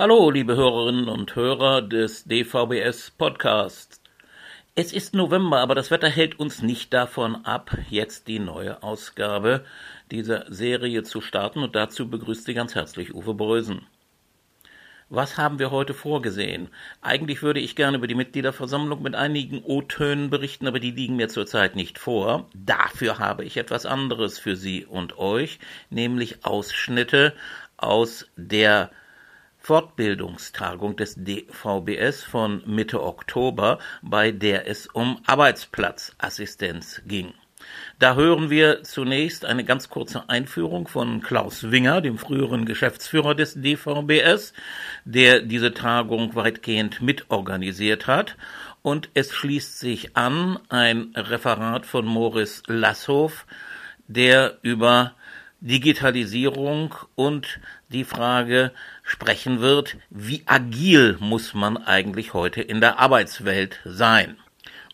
Hallo, liebe Hörerinnen und Hörer des DVBS Podcasts. Es ist November, aber das Wetter hält uns nicht davon ab, jetzt die neue Ausgabe dieser Serie zu starten und dazu begrüßt Sie ganz herzlich Uwe Brösen. Was haben wir heute vorgesehen? Eigentlich würde ich gerne über die Mitgliederversammlung mit einigen O-Tönen berichten, aber die liegen mir zurzeit nicht vor. Dafür habe ich etwas anderes für Sie und euch, nämlich Ausschnitte aus der Fortbildungstagung des DVBS von Mitte Oktober, bei der es um Arbeitsplatzassistenz ging. Da hören wir zunächst eine ganz kurze Einführung von Klaus Winger, dem früheren Geschäftsführer des DVBS, der diese Tagung weitgehend mitorganisiert hat. Und es schließt sich an ein Referat von Moritz Lasshoff, der über Digitalisierung und die Frage sprechen wird, wie agil muss man eigentlich heute in der Arbeitswelt sein.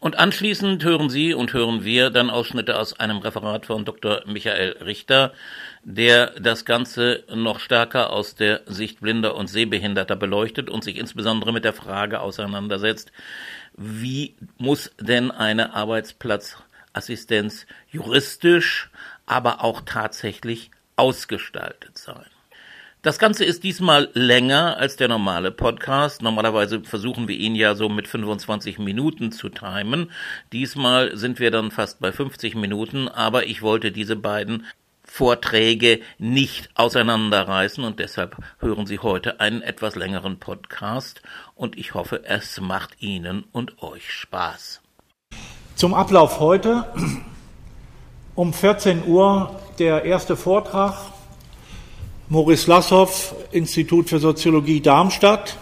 Und anschließend hören Sie und hören wir dann Ausschnitte aus einem Referat von Dr. Michael Richter, der das Ganze noch stärker aus der Sicht Blinder und Sehbehinderter beleuchtet und sich insbesondere mit der Frage auseinandersetzt, wie muss denn eine Arbeitsplatzassistenz juristisch, aber auch tatsächlich ausgestaltet sein. Das Ganze ist diesmal länger als der normale Podcast. Normalerweise versuchen wir ihn ja so mit 25 Minuten zu timen. Diesmal sind wir dann fast bei 50 Minuten, aber ich wollte diese beiden Vorträge nicht auseinanderreißen und deshalb hören Sie heute einen etwas längeren Podcast und ich hoffe, es macht Ihnen und euch Spaß. Zum Ablauf heute um 14 Uhr der erste Vortrag Moritz Lassow, Institut für Soziologie Darmstadt.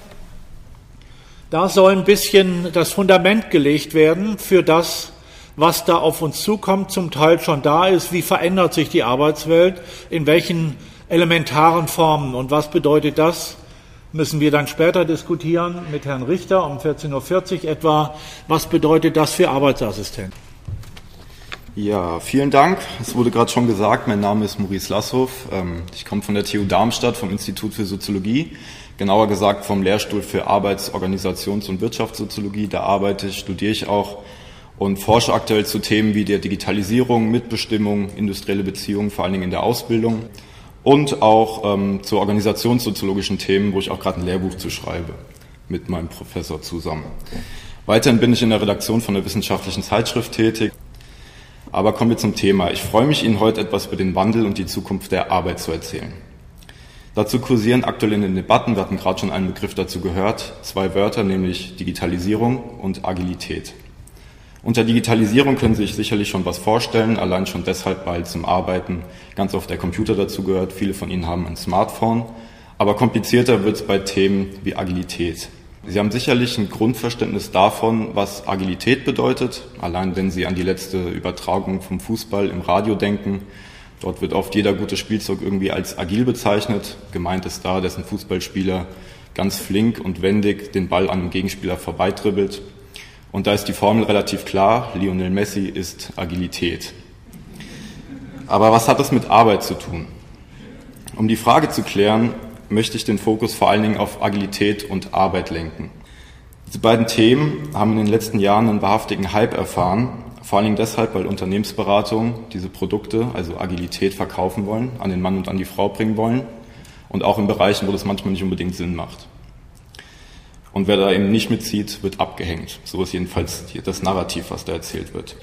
Da soll ein bisschen das Fundament gelegt werden für das, was da auf uns zukommt, zum Teil schon da ist. Wie verändert sich die Arbeitswelt? In welchen elementaren Formen? Und was bedeutet das? Müssen wir dann später diskutieren mit Herrn Richter um 14.40 Uhr etwa. Was bedeutet das für Arbeitsassistenten? Ja, vielen Dank. Es wurde gerade schon gesagt, mein Name ist Maurice Lasshoff. Ähm, ich komme von der TU Darmstadt, vom Institut für Soziologie, genauer gesagt vom Lehrstuhl für Arbeits-, Organisations- und Wirtschaftssoziologie. Da arbeite ich, studiere ich auch und forsche aktuell zu Themen wie der Digitalisierung, Mitbestimmung, industrielle Beziehungen, vor allen Dingen in der Ausbildung und auch ähm, zu organisationssoziologischen Themen, wo ich auch gerade ein Lehrbuch zu schreibe mit meinem Professor zusammen. Weiterhin bin ich in der Redaktion von der wissenschaftlichen Zeitschrift tätig. Aber kommen wir zum Thema. Ich freue mich, Ihnen heute etwas über den Wandel und die Zukunft der Arbeit zu erzählen. Dazu kursieren aktuell in den Debatten, wir hatten gerade schon einen Begriff dazu gehört, zwei Wörter, nämlich Digitalisierung und Agilität. Unter Digitalisierung können Sie sich sicherlich schon was vorstellen, allein schon deshalb, weil zum Arbeiten ganz oft der Computer dazu gehört. Viele von Ihnen haben ein Smartphone. Aber komplizierter wird es bei Themen wie Agilität. Sie haben sicherlich ein Grundverständnis davon, was Agilität bedeutet. Allein wenn Sie an die letzte Übertragung vom Fußball im Radio denken. Dort wird oft jeder gute Spielzeug irgendwie als agil bezeichnet. Gemeint ist da, dass ein Fußballspieler ganz flink und wendig den Ball an einem Gegenspieler vorbeitribbelt. Und da ist die Formel relativ klar. Lionel Messi ist Agilität. Aber was hat das mit Arbeit zu tun? Um die Frage zu klären, möchte ich den Fokus vor allen Dingen auf Agilität und Arbeit lenken. Diese beiden Themen haben in den letzten Jahren einen wahrhaftigen Hype erfahren, vor allen Dingen deshalb, weil Unternehmensberatungen diese Produkte, also Agilität, verkaufen wollen, an den Mann und an die Frau bringen wollen und auch in Bereichen, wo das manchmal nicht unbedingt Sinn macht. Und wer da eben nicht mitzieht, wird abgehängt. So ist jedenfalls das Narrativ, was da erzählt wird.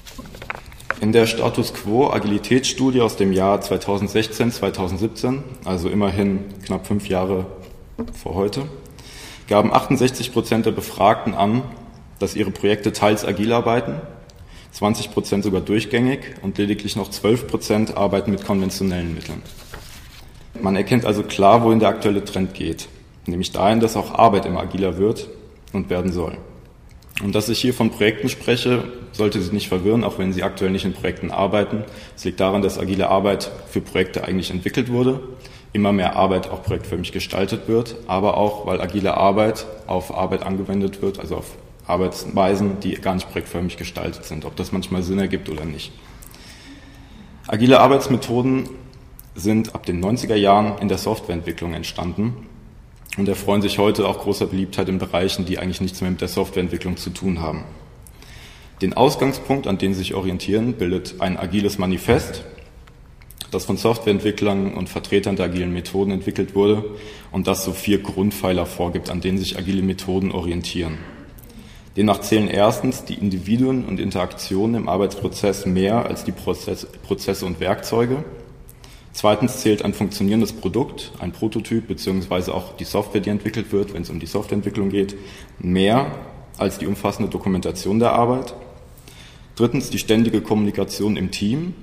In der Status Quo Agilitätsstudie aus dem Jahr 2016, 2017, also immerhin knapp fünf Jahre vor heute, gaben 68 Prozent der Befragten an, dass ihre Projekte teils agil arbeiten, 20 Prozent sogar durchgängig und lediglich noch 12 Prozent arbeiten mit konventionellen Mitteln. Man erkennt also klar, wohin der aktuelle Trend geht, nämlich dahin, dass auch Arbeit immer agiler wird und werden soll. Und dass ich hier von Projekten spreche, sollte Sie nicht verwirren, auch wenn Sie aktuell nicht in Projekten arbeiten. Es liegt daran, dass agile Arbeit für Projekte eigentlich entwickelt wurde, immer mehr Arbeit auch projektförmig gestaltet wird, aber auch, weil agile Arbeit auf Arbeit angewendet wird, also auf Arbeitsweisen, die gar nicht projektförmig gestaltet sind, ob das manchmal Sinn ergibt oder nicht. Agile Arbeitsmethoden sind ab den 90er Jahren in der Softwareentwicklung entstanden und erfreuen sich heute auch großer Beliebtheit in Bereichen, die eigentlich nichts mehr mit der Softwareentwicklung zu tun haben. Den Ausgangspunkt, an den sie sich orientieren, bildet ein agiles Manifest, das von Softwareentwicklern und Vertretern der agilen Methoden entwickelt wurde und das so vier Grundpfeiler vorgibt, an denen sich agile Methoden orientieren. Demnach zählen erstens die Individuen und Interaktionen im Arbeitsprozess mehr als die Prozess, Prozesse und Werkzeuge. Zweitens zählt ein funktionierendes Produkt, ein Prototyp beziehungsweise auch die Software, die entwickelt wird, wenn es um die Softwareentwicklung geht, mehr als die umfassende Dokumentation der Arbeit. Drittens die ständige Kommunikation im Team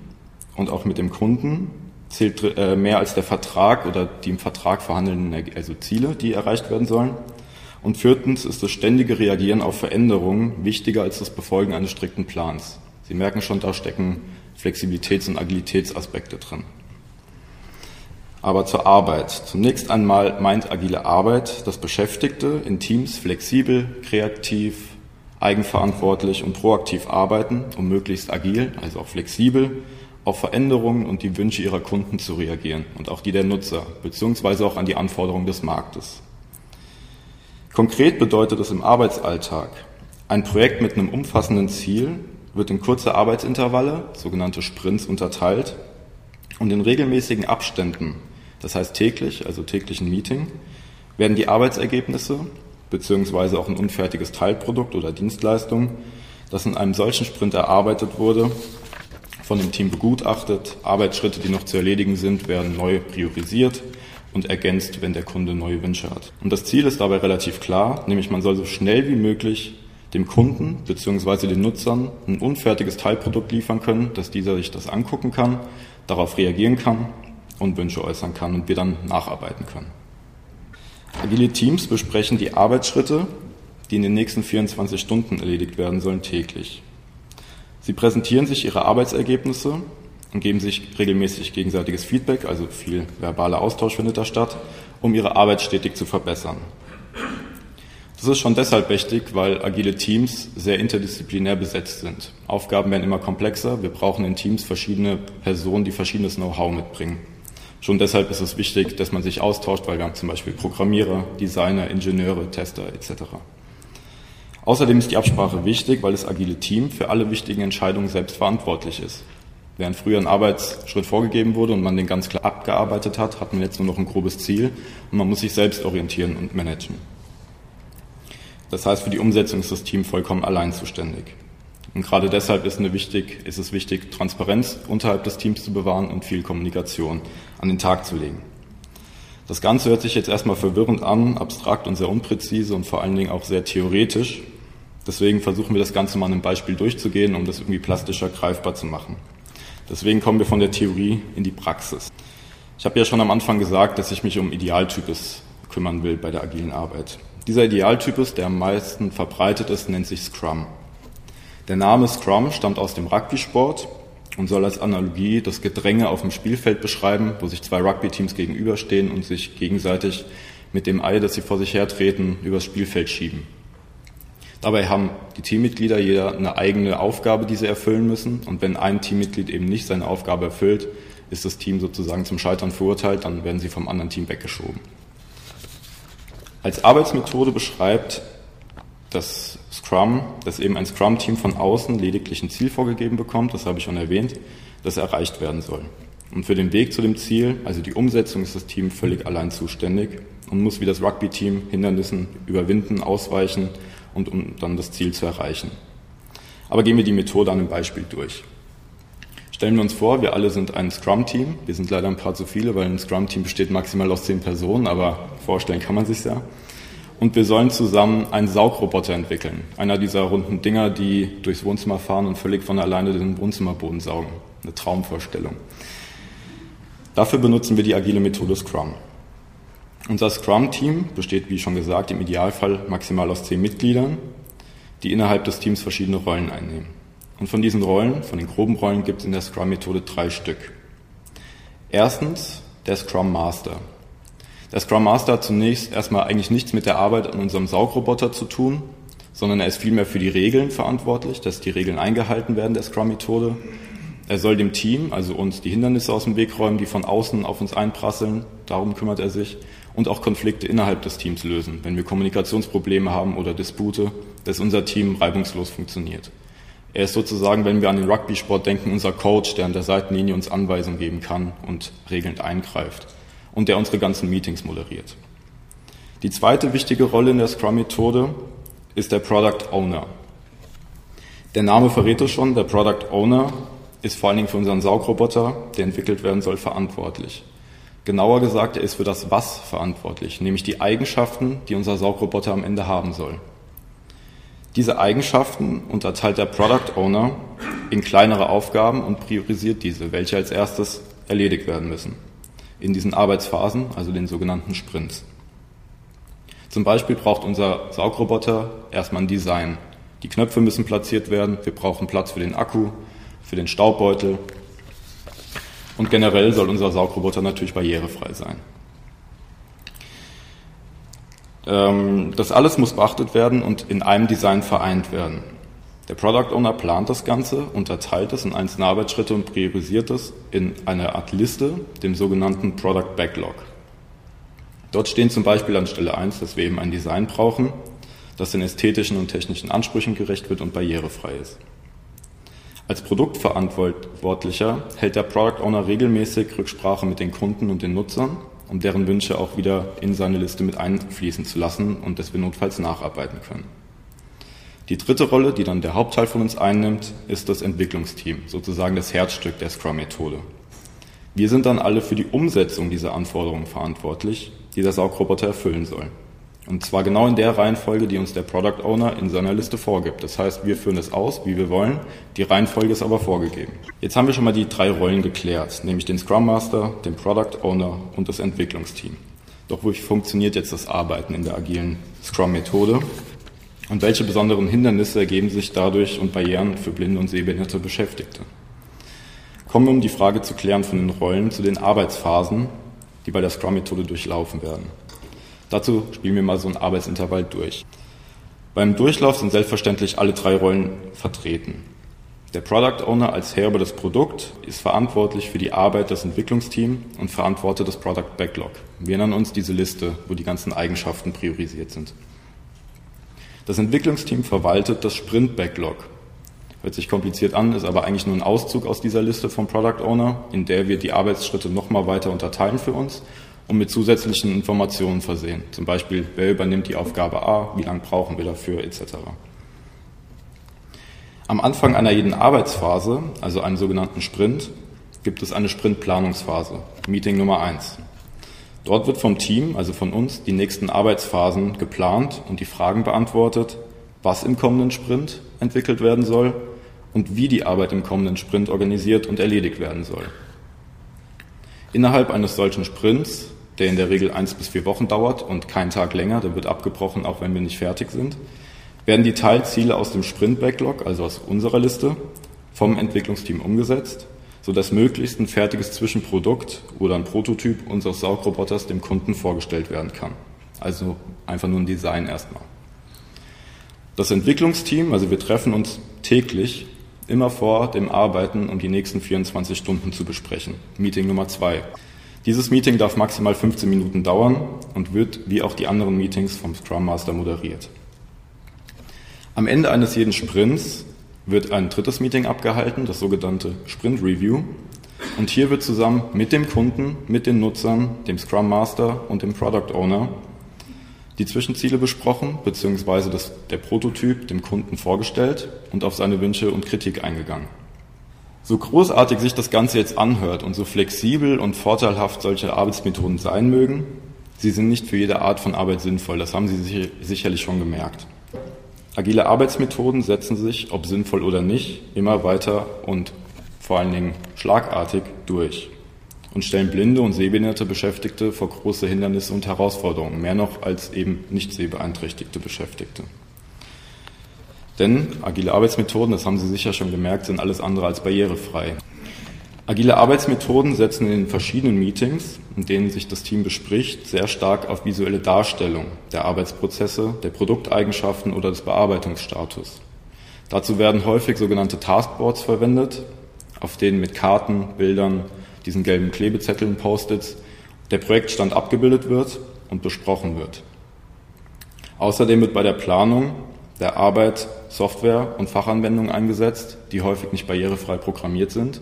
und auch mit dem Kunden zählt äh, mehr als der Vertrag oder die im Vertrag vorhandenen also Ziele, die erreicht werden sollen. Und viertens ist das ständige Reagieren auf Veränderungen wichtiger als das Befolgen eines strikten Plans. Sie merken schon, da stecken Flexibilitäts- und Agilitätsaspekte drin. Aber zur Arbeit. Zunächst einmal meint agile Arbeit, dass Beschäftigte in Teams flexibel, kreativ, eigenverantwortlich und proaktiv arbeiten, um möglichst agil, also auch flexibel, auf Veränderungen und die Wünsche ihrer Kunden zu reagieren und auch die der Nutzer, beziehungsweise auch an die Anforderungen des Marktes. Konkret bedeutet es im Arbeitsalltag, ein Projekt mit einem umfassenden Ziel wird in kurze Arbeitsintervalle, sogenannte Sprints, unterteilt und in regelmäßigen Abständen, das heißt täglich, also täglichen Meeting, werden die Arbeitsergebnisse beziehungsweise auch ein unfertiges Teilprodukt oder Dienstleistung, das in einem solchen Sprint erarbeitet wurde, von dem Team begutachtet. Arbeitsschritte, die noch zu erledigen sind, werden neu priorisiert und ergänzt, wenn der Kunde neue Wünsche hat. Und das Ziel ist dabei relativ klar, nämlich man soll so schnell wie möglich dem Kunden bzw. den Nutzern ein unfertiges Teilprodukt liefern können, dass dieser sich das angucken kann, darauf reagieren kann und Wünsche äußern kann und wir dann nacharbeiten können. Agile Teams besprechen die Arbeitsschritte, die in den nächsten 24 Stunden erledigt werden sollen, täglich. Sie präsentieren sich ihre Arbeitsergebnisse und geben sich regelmäßig gegenseitiges Feedback, also viel verbaler Austausch findet da statt, um ihre Arbeit stetig zu verbessern. Das ist schon deshalb wichtig, weil agile Teams sehr interdisziplinär besetzt sind. Aufgaben werden immer komplexer. Wir brauchen in Teams verschiedene Personen, die verschiedenes Know-how mitbringen. Schon deshalb ist es wichtig, dass man sich austauscht, weil wir haben zum Beispiel Programmierer, Designer, Ingenieure, Tester etc. Außerdem ist die Absprache wichtig, weil das agile Team für alle wichtigen Entscheidungen selbst verantwortlich ist. Während früher ein Arbeitsschritt vorgegeben wurde und man den ganz klar abgearbeitet hat, hat man jetzt nur noch ein grobes Ziel und man muss sich selbst orientieren und managen. Das heißt, für die Umsetzung ist das Team vollkommen allein zuständig. Und gerade deshalb ist, wichtig, ist, es wichtig, Transparenz unterhalb des Teams zu bewahren und viel Kommunikation an den Tag zu legen. Das Ganze hört sich jetzt erstmal verwirrend an, abstrakt und sehr unpräzise und vor allen Dingen auch sehr theoretisch. Deswegen versuchen wir das Ganze mal an einem Beispiel durchzugehen, um das irgendwie plastischer greifbar zu machen. Deswegen kommen wir von der Theorie in die Praxis. Ich habe ja schon am Anfang gesagt, dass ich mich um Idealtypes kümmern will bei der agilen Arbeit. Dieser Idealtypus, der am meisten verbreitet ist, nennt sich Scrum. Der Name Scrum stammt aus dem Rugby-Sport und soll als Analogie das Gedränge auf dem Spielfeld beschreiben, wo sich zwei Rugby-Teams gegenüberstehen und sich gegenseitig mit dem Ei, das sie vor sich hertreten, übers Spielfeld schieben. Dabei haben die Teammitglieder jeder eine eigene Aufgabe, die sie erfüllen müssen. Und wenn ein Teammitglied eben nicht seine Aufgabe erfüllt, ist das Team sozusagen zum Scheitern verurteilt, dann werden sie vom anderen Team weggeschoben. Als Arbeitsmethode beschreibt das Scrum, dass eben ein Scrum-Team von außen lediglich ein Ziel vorgegeben bekommt, das habe ich schon erwähnt, das erreicht werden soll. Und für den Weg zu dem Ziel, also die Umsetzung, ist das Team völlig allein zuständig und muss wie das Rugby-Team Hindernissen überwinden, ausweichen und um dann das Ziel zu erreichen. Aber gehen wir die Methode an einem Beispiel durch. Stellen wir uns vor, wir alle sind ein Scrum-Team. Wir sind leider ein paar zu viele, weil ein Scrum-Team besteht maximal aus zehn Personen, aber vorstellen kann man sich ja. Und wir sollen zusammen einen Saugroboter entwickeln. Einer dieser runden Dinger, die durchs Wohnzimmer fahren und völlig von alleine den Wohnzimmerboden saugen. Eine Traumvorstellung. Dafür benutzen wir die agile Methode Scrum. Unser Scrum-Team besteht, wie schon gesagt, im Idealfall maximal aus zehn Mitgliedern, die innerhalb des Teams verschiedene Rollen einnehmen. Und von diesen Rollen, von den groben Rollen, gibt es in der Scrum-Methode drei Stück. Erstens der Scrum Master. Der Scrum Master hat zunächst erstmal eigentlich nichts mit der Arbeit an unserem Saugroboter zu tun, sondern er ist vielmehr für die Regeln verantwortlich, dass die Regeln eingehalten werden der Scrum-Methode. Er soll dem Team, also uns, die Hindernisse aus dem Weg räumen, die von außen auf uns einprasseln. Darum kümmert er sich. Und auch Konflikte innerhalb des Teams lösen, wenn wir Kommunikationsprobleme haben oder Dispute, dass unser Team reibungslos funktioniert. Er ist sozusagen, wenn wir an den Rugby-Sport denken, unser Coach, der an der Seitenlinie uns Anweisungen geben kann und regelnd eingreift. Und der unsere ganzen Meetings moderiert. Die zweite wichtige Rolle in der Scrum-Methode ist der Product Owner. Der Name verrät es schon, der Product Owner ist vor allen Dingen für unseren Saugroboter, der entwickelt werden soll, verantwortlich. Genauer gesagt, er ist für das Was verantwortlich, nämlich die Eigenschaften, die unser Saugroboter am Ende haben soll. Diese Eigenschaften unterteilt der Product Owner in kleinere Aufgaben und priorisiert diese, welche als erstes erledigt werden müssen. In diesen Arbeitsphasen, also den sogenannten Sprints. Zum Beispiel braucht unser Saugroboter erstmal ein Design. Die Knöpfe müssen platziert werden, wir brauchen Platz für den Akku, für den Staubbeutel. Und generell soll unser Saugroboter natürlich barrierefrei sein. Ähm, das alles muss beachtet werden und in einem Design vereint werden. Der Product Owner plant das Ganze, unterteilt es in einzelne Arbeitsschritte und priorisiert es in einer Art Liste, dem sogenannten Product Backlog. Dort stehen zum Beispiel an Stelle 1, dass wir eben ein Design brauchen, das den ästhetischen und technischen Ansprüchen gerecht wird und barrierefrei ist. Als Produktverantwortlicher hält der Product Owner regelmäßig Rücksprache mit den Kunden und den Nutzern, um deren Wünsche auch wieder in seine Liste mit einfließen zu lassen und dass wir notfalls nacharbeiten können. Die dritte Rolle, die dann der Hauptteil von uns einnimmt, ist das Entwicklungsteam, sozusagen das Herzstück der Scrum-Methode. Wir sind dann alle für die Umsetzung dieser Anforderungen verantwortlich, die der Saugroboter erfüllen soll. Und zwar genau in der Reihenfolge, die uns der Product Owner in seiner Liste vorgibt. Das heißt, wir führen es aus, wie wir wollen. Die Reihenfolge ist aber vorgegeben. Jetzt haben wir schon mal die drei Rollen geklärt, nämlich den Scrum Master, den Product Owner und das Entwicklungsteam. Doch wie funktioniert jetzt das Arbeiten in der agilen Scrum-Methode? Und welche besonderen Hindernisse ergeben sich dadurch und Barrieren für blinde und sehbehinderte Beschäftigte? Kommen wir, um die Frage zu klären von den Rollen, zu den Arbeitsphasen, die bei der Scrum-Methode durchlaufen werden. Dazu spielen wir mal so ein Arbeitsintervall durch. Beim Durchlauf sind selbstverständlich alle drei Rollen vertreten. Der Product Owner als Herr über das Produkt ist verantwortlich für die Arbeit des Entwicklungsteams und verantwortet das Product Backlog. Wir nennen uns diese Liste, wo die ganzen Eigenschaften priorisiert sind. Das Entwicklungsteam verwaltet das Sprint Backlog. Hört sich kompliziert an, ist aber eigentlich nur ein Auszug aus dieser Liste vom Product Owner, in der wir die Arbeitsschritte nochmal weiter unterteilen für uns und mit zusätzlichen Informationen versehen. Zum Beispiel, wer übernimmt die Aufgabe A, wie lange brauchen wir dafür, etc. Am Anfang einer jeden Arbeitsphase, also einem sogenannten Sprint, gibt es eine Sprintplanungsphase, Meeting Nummer 1. Dort wird vom Team, also von uns, die nächsten Arbeitsphasen geplant und die Fragen beantwortet, was im kommenden Sprint entwickelt werden soll und wie die Arbeit im kommenden Sprint organisiert und erledigt werden soll. Innerhalb eines solchen Sprints der in der Regel eins bis vier Wochen dauert und keinen Tag länger, der wird abgebrochen, auch wenn wir nicht fertig sind, werden die Teilziele aus dem Sprint-Backlog, also aus unserer Liste, vom Entwicklungsteam umgesetzt, sodass möglichst ein fertiges Zwischenprodukt oder ein Prototyp unseres Saugroboters dem Kunden vorgestellt werden kann. Also einfach nur ein Design erstmal. Das Entwicklungsteam, also wir treffen uns täglich immer vor dem Arbeiten, um die nächsten 24 Stunden zu besprechen. Meeting Nummer zwei. Dieses Meeting darf maximal 15 Minuten dauern und wird wie auch die anderen Meetings vom Scrum Master moderiert. Am Ende eines jeden Sprints wird ein drittes Meeting abgehalten, das sogenannte Sprint Review. Und hier wird zusammen mit dem Kunden, mit den Nutzern, dem Scrum Master und dem Product Owner die Zwischenziele besprochen, beziehungsweise das, der Prototyp dem Kunden vorgestellt und auf seine Wünsche und Kritik eingegangen. So großartig sich das Ganze jetzt anhört und so flexibel und vorteilhaft solche Arbeitsmethoden sein mögen, sie sind nicht für jede Art von Arbeit sinnvoll. Das haben Sie sicherlich schon gemerkt. Agile Arbeitsmethoden setzen sich, ob sinnvoll oder nicht, immer weiter und vor allen Dingen schlagartig durch und stellen blinde und sehbehinderte Beschäftigte vor große Hindernisse und Herausforderungen, mehr noch als eben nicht sehbeeinträchtigte Beschäftigte. Denn agile Arbeitsmethoden, das haben Sie sicher schon gemerkt, sind alles andere als barrierefrei. Agile Arbeitsmethoden setzen in den verschiedenen Meetings, in denen sich das Team bespricht, sehr stark auf visuelle Darstellung der Arbeitsprozesse, der Produkteigenschaften oder des Bearbeitungsstatus. Dazu werden häufig sogenannte Taskboards verwendet, auf denen mit Karten, Bildern, diesen gelben Klebezetteln, Post-its, der Projektstand abgebildet wird und besprochen wird. Außerdem wird bei der Planung der Arbeit Software und Fachanwendungen eingesetzt, die häufig nicht barrierefrei programmiert sind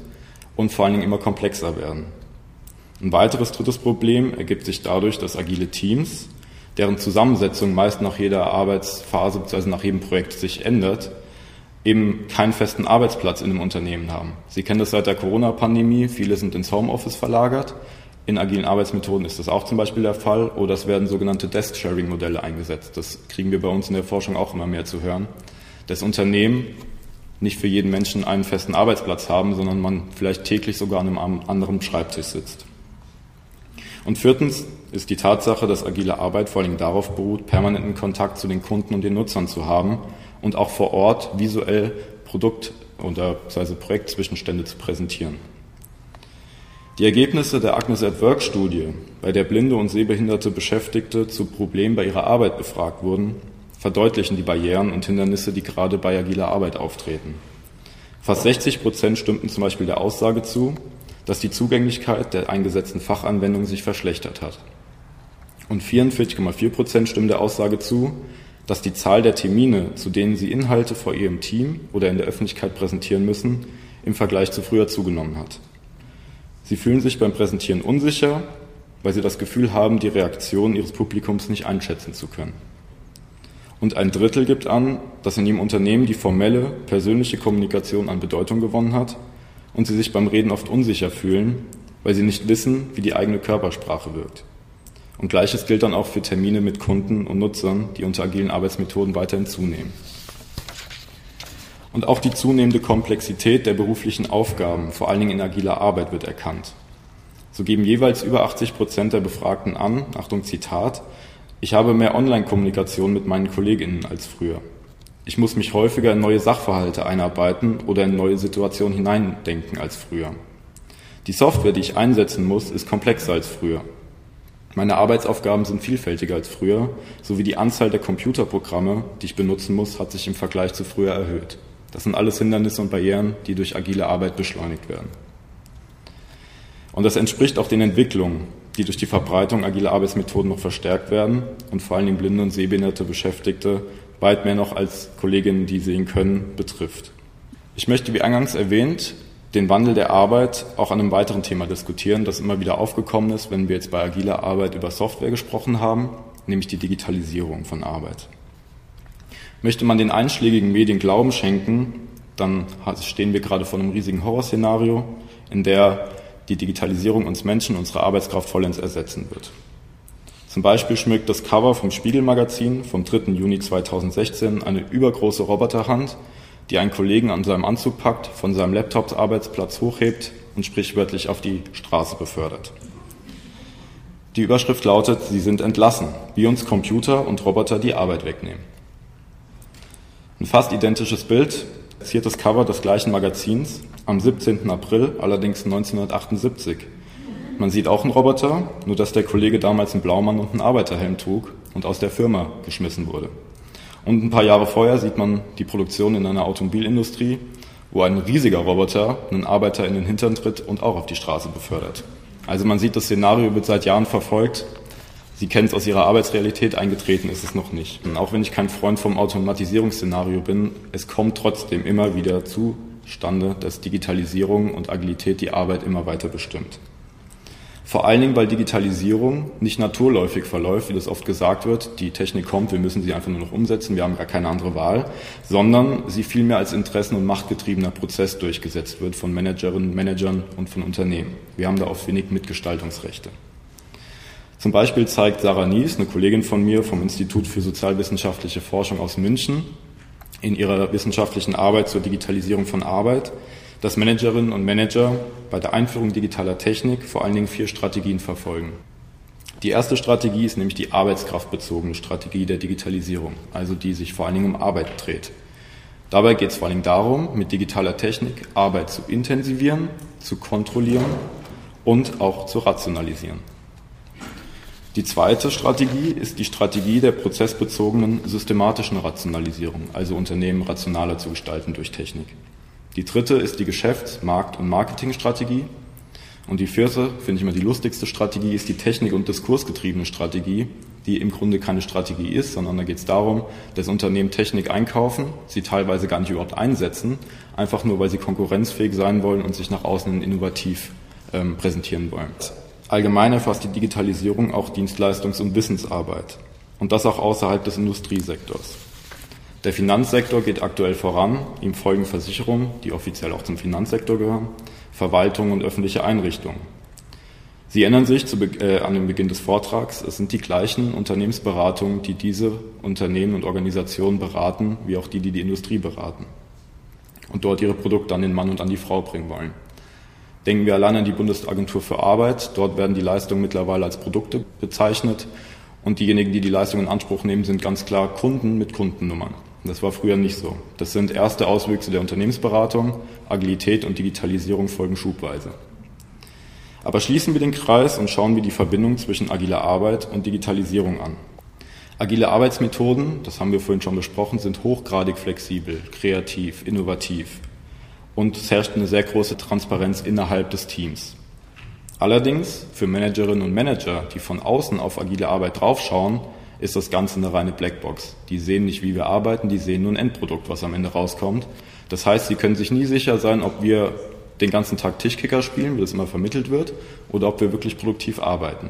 und vor allen Dingen immer komplexer werden. Ein weiteres drittes Problem ergibt sich dadurch, dass agile Teams, deren Zusammensetzung meist nach jeder Arbeitsphase bzw. nach jedem Projekt sich ändert, eben keinen festen Arbeitsplatz in einem Unternehmen haben. Sie kennen das seit der Corona-Pandemie, viele sind ins Homeoffice verlagert. In agilen Arbeitsmethoden ist das auch zum Beispiel der Fall oder es werden sogenannte Desk-Sharing-Modelle eingesetzt. Das kriegen wir bei uns in der Forschung auch immer mehr zu hören. Das Unternehmen nicht für jeden Menschen einen festen Arbeitsplatz haben, sondern man vielleicht täglich sogar an einem anderen Schreibtisch sitzt. Und viertens ist die Tatsache, dass agile Arbeit vor allem darauf beruht, permanenten Kontakt zu den Kunden und den Nutzern zu haben und auch vor Ort visuell Produkt- oder also Projektzwischenstände zu präsentieren. Die Ergebnisse der Agnes at Work Studie, bei der blinde und sehbehinderte Beschäftigte zu Problemen bei ihrer Arbeit befragt wurden, verdeutlichen die Barrieren und Hindernisse, die gerade bei agiler Arbeit auftreten. Fast 60 Prozent stimmten zum Beispiel der Aussage zu, dass die Zugänglichkeit der eingesetzten Fachanwendungen sich verschlechtert hat. Und 44,4 Prozent stimmen der Aussage zu, dass die Zahl der Termine, zu denen sie Inhalte vor ihrem Team oder in der Öffentlichkeit präsentieren müssen, im Vergleich zu früher zugenommen hat. Sie fühlen sich beim Präsentieren unsicher, weil sie das Gefühl haben, die Reaktion ihres Publikums nicht einschätzen zu können. Und ein Drittel gibt an, dass in ihrem Unternehmen die formelle, persönliche Kommunikation an Bedeutung gewonnen hat und sie sich beim Reden oft unsicher fühlen, weil sie nicht wissen, wie die eigene Körpersprache wirkt. Und gleiches gilt dann auch für Termine mit Kunden und Nutzern, die unter agilen Arbeitsmethoden weiterhin zunehmen. Und auch die zunehmende Komplexität der beruflichen Aufgaben, vor allen Dingen in agiler Arbeit, wird erkannt. So geben jeweils über 80 Prozent der Befragten an, Achtung Zitat, ich habe mehr Online-Kommunikation mit meinen Kolleginnen als früher. Ich muss mich häufiger in neue Sachverhalte einarbeiten oder in neue Situationen hineindenken als früher. Die Software, die ich einsetzen muss, ist komplexer als früher. Meine Arbeitsaufgaben sind vielfältiger als früher, sowie die Anzahl der Computerprogramme, die ich benutzen muss, hat sich im Vergleich zu früher erhöht. Das sind alles Hindernisse und Barrieren, die durch agile Arbeit beschleunigt werden. Und das entspricht auch den Entwicklungen, die durch die Verbreitung agiler Arbeitsmethoden noch verstärkt werden und vor allen Dingen blinde und sehbehinderte Beschäftigte weit mehr noch als Kolleginnen, die sehen können, betrifft. Ich möchte, wie eingangs erwähnt, den Wandel der Arbeit auch an einem weiteren Thema diskutieren, das immer wieder aufgekommen ist, wenn wir jetzt bei agiler Arbeit über Software gesprochen haben, nämlich die Digitalisierung von Arbeit. Möchte man den einschlägigen Medien Glauben schenken, dann stehen wir gerade vor einem riesigen Horrorszenario, in der die Digitalisierung uns Menschen, unsere Arbeitskraft vollends ersetzen wird. Zum Beispiel schmückt das Cover vom Spiegelmagazin vom 3. Juni 2016 eine übergroße Roboterhand, die einen Kollegen an seinem Anzug packt, von seinem Laptop-Arbeitsplatz hochhebt und sprichwörtlich auf die Straße befördert. Die Überschrift lautet, Sie sind entlassen, wie uns Computer und Roboter die Arbeit wegnehmen. Ein fast identisches Bild das Cover des gleichen Magazins am 17. April, allerdings 1978. Man sieht auch einen Roboter, nur dass der Kollege damals einen Blaumann und einen Arbeiterhelm trug und aus der Firma geschmissen wurde. Und ein paar Jahre vorher sieht man die Produktion in einer Automobilindustrie, wo ein riesiger Roboter einen Arbeiter in den Hintern tritt und auch auf die Straße befördert. Also man sieht, das Szenario wird seit Jahren verfolgt Sie kennen es aus Ihrer Arbeitsrealität, eingetreten ist es noch nicht. Und auch wenn ich kein Freund vom Automatisierungsszenario bin, es kommt trotzdem immer wieder zustande, dass Digitalisierung und Agilität die Arbeit immer weiter bestimmt. Vor allen Dingen, weil Digitalisierung nicht naturläufig verläuft, wie das oft gesagt wird. Die Technik kommt, wir müssen sie einfach nur noch umsetzen, wir haben gar keine andere Wahl, sondern sie vielmehr als interessen- und machtgetriebener Prozess durchgesetzt wird von Managerinnen, Managern und von Unternehmen. Wir haben da oft wenig Mitgestaltungsrechte. Zum Beispiel zeigt Sarah Nies, eine Kollegin von mir vom Institut für sozialwissenschaftliche Forschung aus München, in ihrer wissenschaftlichen Arbeit zur Digitalisierung von Arbeit, dass Managerinnen und Manager bei der Einführung digitaler Technik vor allen Dingen vier Strategien verfolgen. Die erste Strategie ist nämlich die arbeitskraftbezogene Strategie der Digitalisierung, also die sich vor allen Dingen um Arbeit dreht. Dabei geht es vor allen Dingen darum, mit digitaler Technik Arbeit zu intensivieren, zu kontrollieren und auch zu rationalisieren. Die zweite Strategie ist die Strategie der prozessbezogenen systematischen Rationalisierung, also Unternehmen rationaler zu gestalten durch Technik. Die dritte ist die Geschäfts-, Markt- und Marketingstrategie. Und die vierte, finde ich immer die lustigste Strategie, ist die Technik- und diskursgetriebene Strategie, die im Grunde keine Strategie ist, sondern da geht es darum, dass Unternehmen Technik einkaufen, sie teilweise gar nicht überhaupt einsetzen, einfach nur, weil sie konkurrenzfähig sein wollen und sich nach außen innovativ ähm, präsentieren wollen. Allgemein erfasst die Digitalisierung auch Dienstleistungs- und Wissensarbeit. Und das auch außerhalb des Industriesektors. Der Finanzsektor geht aktuell voran, ihm folgen Versicherungen, die offiziell auch zum Finanzsektor gehören, Verwaltung und öffentliche Einrichtungen. Sie erinnern sich zu, äh, an den Beginn des Vortrags, es sind die gleichen Unternehmensberatungen, die diese Unternehmen und Organisationen beraten, wie auch die, die die Industrie beraten und dort ihre Produkte an den Mann und an die Frau bringen wollen. Denken wir allein an die Bundesagentur für Arbeit. Dort werden die Leistungen mittlerweile als Produkte bezeichnet und diejenigen, die die Leistung in Anspruch nehmen, sind ganz klar Kunden mit Kundennummern. Das war früher nicht so. Das sind erste Auswüchse der Unternehmensberatung. Agilität und Digitalisierung folgen schubweise. Aber schließen wir den Kreis und schauen wir die Verbindung zwischen agiler Arbeit und Digitalisierung an. Agile Arbeitsmethoden, das haben wir vorhin schon besprochen, sind hochgradig flexibel, kreativ, innovativ und es herrscht eine sehr große Transparenz innerhalb des Teams. Allerdings für Managerinnen und Manager, die von außen auf agile Arbeit draufschauen, ist das Ganze eine reine Blackbox. Die sehen nicht, wie wir arbeiten, die sehen nur ein Endprodukt, was am Ende rauskommt. Das heißt, sie können sich nie sicher sein, ob wir den ganzen Tag Tischkicker spielen, wie das immer vermittelt wird, oder ob wir wirklich produktiv arbeiten.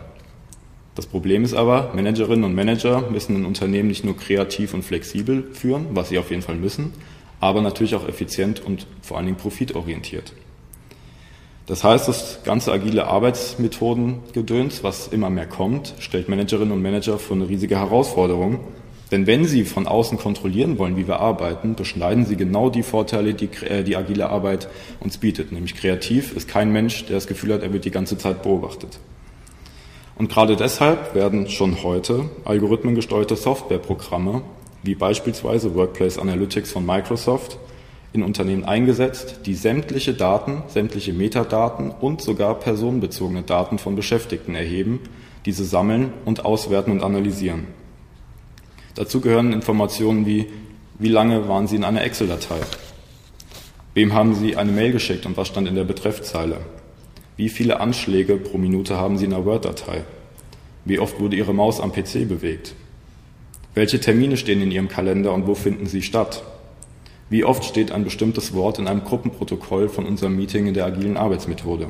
Das Problem ist aber, Managerinnen und Manager müssen ein Unternehmen nicht nur kreativ und flexibel führen, was sie auf jeden Fall müssen, aber natürlich auch effizient und vor allen Dingen profitorientiert. Das heißt, das ganze agile Arbeitsmethodengedöns, was immer mehr kommt, stellt Managerinnen und Manager vor eine riesige Herausforderung. Denn wenn sie von außen kontrollieren wollen, wie wir arbeiten, beschneiden sie genau die Vorteile, die äh, die agile Arbeit uns bietet. Nämlich kreativ ist kein Mensch, der das Gefühl hat, er wird die ganze Zeit beobachtet. Und gerade deshalb werden schon heute algorithmengesteuerte Softwareprogramme, wie beispielsweise Workplace Analytics von Microsoft, in Unternehmen eingesetzt, die sämtliche Daten, sämtliche Metadaten und sogar personenbezogene Daten von Beschäftigten erheben, diese sammeln und auswerten und analysieren. Dazu gehören Informationen wie, wie lange waren Sie in einer Excel-Datei? Wem haben Sie eine Mail geschickt und was stand in der Betreffzeile? Wie viele Anschläge pro Minute haben Sie in einer Word-Datei? Wie oft wurde Ihre Maus am PC bewegt? Welche Termine stehen in Ihrem Kalender und wo finden sie statt? Wie oft steht ein bestimmtes Wort in einem Gruppenprotokoll von unserem Meeting in der agilen Arbeitsmethode?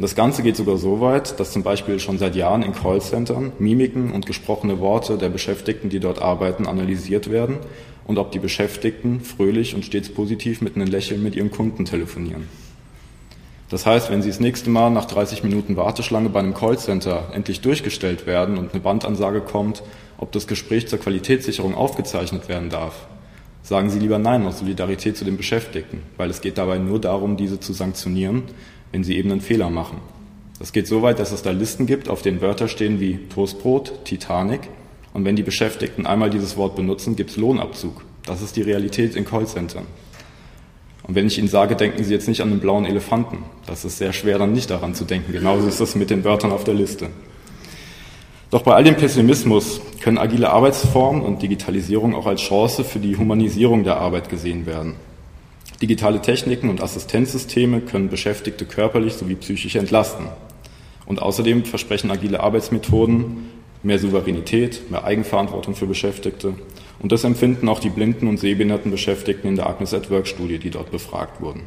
Das Ganze geht sogar so weit, dass zum Beispiel schon seit Jahren in Callcentern Mimiken und gesprochene Worte der Beschäftigten, die dort arbeiten, analysiert werden und ob die Beschäftigten fröhlich und stets positiv mit einem Lächeln mit ihren Kunden telefonieren. Das heißt, wenn Sie das nächste Mal nach 30 Minuten Warteschlange bei einem Callcenter endlich durchgestellt werden und eine Bandansage kommt, ob das Gespräch zur Qualitätssicherung aufgezeichnet werden darf, sagen Sie lieber Nein aus Solidarität zu den Beschäftigten, weil es geht dabei nur darum, diese zu sanktionieren, wenn sie eben einen Fehler machen. Das geht so weit, dass es da Listen gibt, auf denen Wörter stehen wie Toastbrot, Titanic. Und wenn die Beschäftigten einmal dieses Wort benutzen, gibt es Lohnabzug. Das ist die Realität in Callcentern. Und wenn ich Ihnen sage, denken Sie jetzt nicht an den blauen Elefanten. Das ist sehr schwer, dann nicht daran zu denken. Genauso ist das mit den Wörtern auf der Liste. Doch bei all dem Pessimismus können agile Arbeitsformen und Digitalisierung auch als Chance für die Humanisierung der Arbeit gesehen werden. Digitale Techniken und Assistenzsysteme können Beschäftigte körperlich sowie psychisch entlasten. Und außerdem versprechen agile Arbeitsmethoden mehr Souveränität, mehr Eigenverantwortung für Beschäftigte. Und das empfinden auch die blinden und sehbehinderten Beschäftigten in der Agnes at Work Studie, die dort befragt wurden.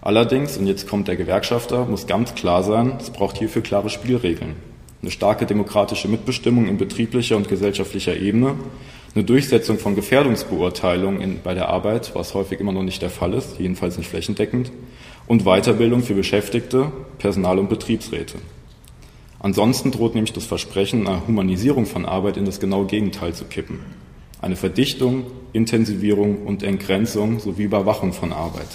Allerdings, und jetzt kommt der Gewerkschafter, muss ganz klar sein, es braucht hierfür klare Spielregeln eine starke demokratische Mitbestimmung in betrieblicher und gesellschaftlicher Ebene, eine Durchsetzung von Gefährdungsbeurteilungen bei der Arbeit, was häufig immer noch nicht der Fall ist, jedenfalls nicht flächendeckend, und Weiterbildung für Beschäftigte, Personal- und Betriebsräte. Ansonsten droht nämlich das Versprechen einer Humanisierung von Arbeit in das genaue Gegenteil zu kippen. Eine Verdichtung, Intensivierung und Entgrenzung sowie Überwachung von Arbeit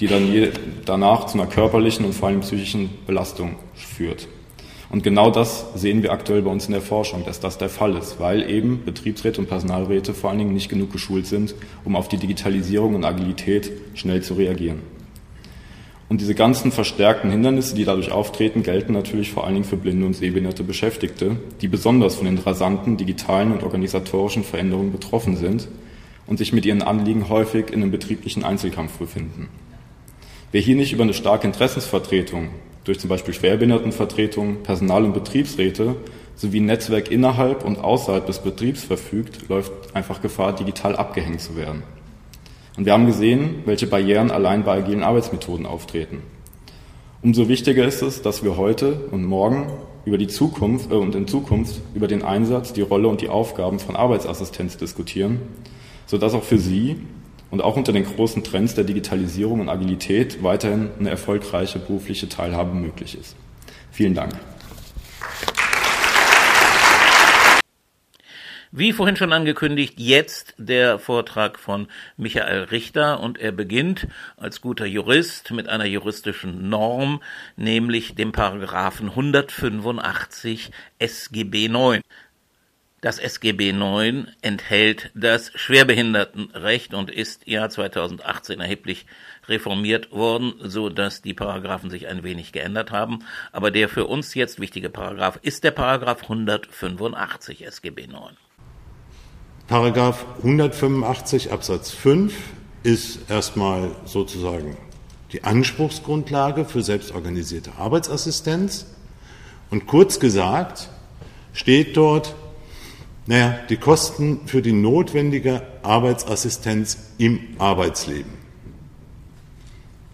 die dann je, danach zu einer körperlichen und vor allem psychischen Belastung führt. Und genau das sehen wir aktuell bei uns in der Forschung, dass das der Fall ist, weil eben Betriebsräte und Personalräte vor allen Dingen nicht genug geschult sind, um auf die Digitalisierung und Agilität schnell zu reagieren. Und diese ganzen verstärkten Hindernisse, die dadurch auftreten, gelten natürlich vor allen Dingen für blinde und sehbehinderte Beschäftigte, die besonders von den rasanten digitalen und organisatorischen Veränderungen betroffen sind und sich mit ihren Anliegen häufig in einem betrieblichen Einzelkampf befinden. Wer hier nicht über eine starke Interessensvertretung durch zum Beispiel Schwerbehindertenvertretung, Personal- und Betriebsräte sowie Netzwerk innerhalb und außerhalb des Betriebs verfügt, läuft einfach Gefahr, digital abgehängt zu werden. Und wir haben gesehen, welche Barrieren allein bei agilen Arbeitsmethoden auftreten. Umso wichtiger ist es, dass wir heute und morgen über die Zukunft äh, und in Zukunft über den Einsatz, die Rolle und die Aufgaben von Arbeitsassistenz diskutieren, sodass auch für Sie und auch unter den großen Trends der Digitalisierung und Agilität weiterhin eine erfolgreiche berufliche Teilhabe möglich ist. Vielen Dank. Wie vorhin schon angekündigt, jetzt der Vortrag von Michael Richter und er beginnt als guter Jurist mit einer juristischen Norm, nämlich dem Paragraphen 185 SGB 9. Das SGB 9 enthält das Schwerbehindertenrecht und ist Jahr 2018 erheblich reformiert worden, so dass die Paragraphen sich ein wenig geändert haben. Aber der für uns jetzt wichtige Paragraph ist der Paragraph 185 SGB 9. Paragraph 185 Absatz 5 ist erstmal sozusagen die Anspruchsgrundlage für selbstorganisierte Arbeitsassistenz. Und kurz gesagt steht dort, naja, die Kosten für die notwendige Arbeitsassistenz im Arbeitsleben.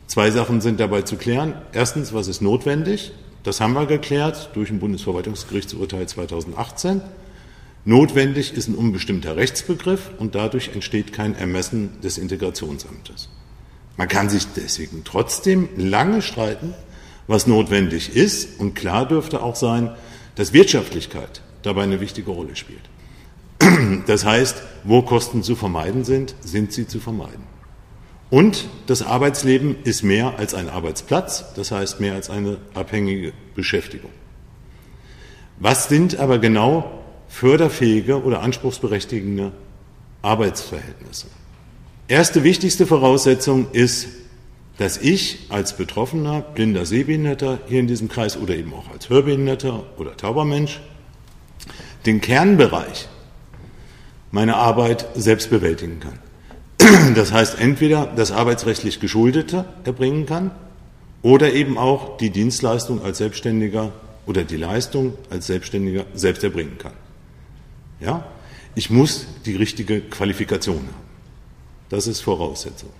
Zwei Sachen sind dabei zu klären. Erstens, was ist notwendig? Das haben wir geklärt durch ein Bundesverwaltungsgerichtsurteil 2018. Notwendig ist ein unbestimmter Rechtsbegriff und dadurch entsteht kein Ermessen des Integrationsamtes. Man kann sich deswegen trotzdem lange streiten, was notwendig ist und klar dürfte auch sein, dass Wirtschaftlichkeit dabei eine wichtige Rolle spielt. Das heißt, wo Kosten zu vermeiden sind, sind sie zu vermeiden. Und das Arbeitsleben ist mehr als ein Arbeitsplatz, das heißt mehr als eine abhängige Beschäftigung. Was sind aber genau förderfähige oder anspruchsberechtigende Arbeitsverhältnisse. Erste wichtigste Voraussetzung ist, dass ich als Betroffener, blinder Sehbehinderter hier in diesem Kreis oder eben auch als Hörbehinderter oder tauber Mensch den Kernbereich meiner Arbeit selbst bewältigen kann. Das heißt, entweder das arbeitsrechtlich Geschuldete erbringen kann oder eben auch die Dienstleistung als Selbstständiger oder die Leistung als Selbstständiger selbst erbringen kann. Ja? Ich muss die richtige Qualifikation haben. Das ist Voraussetzung.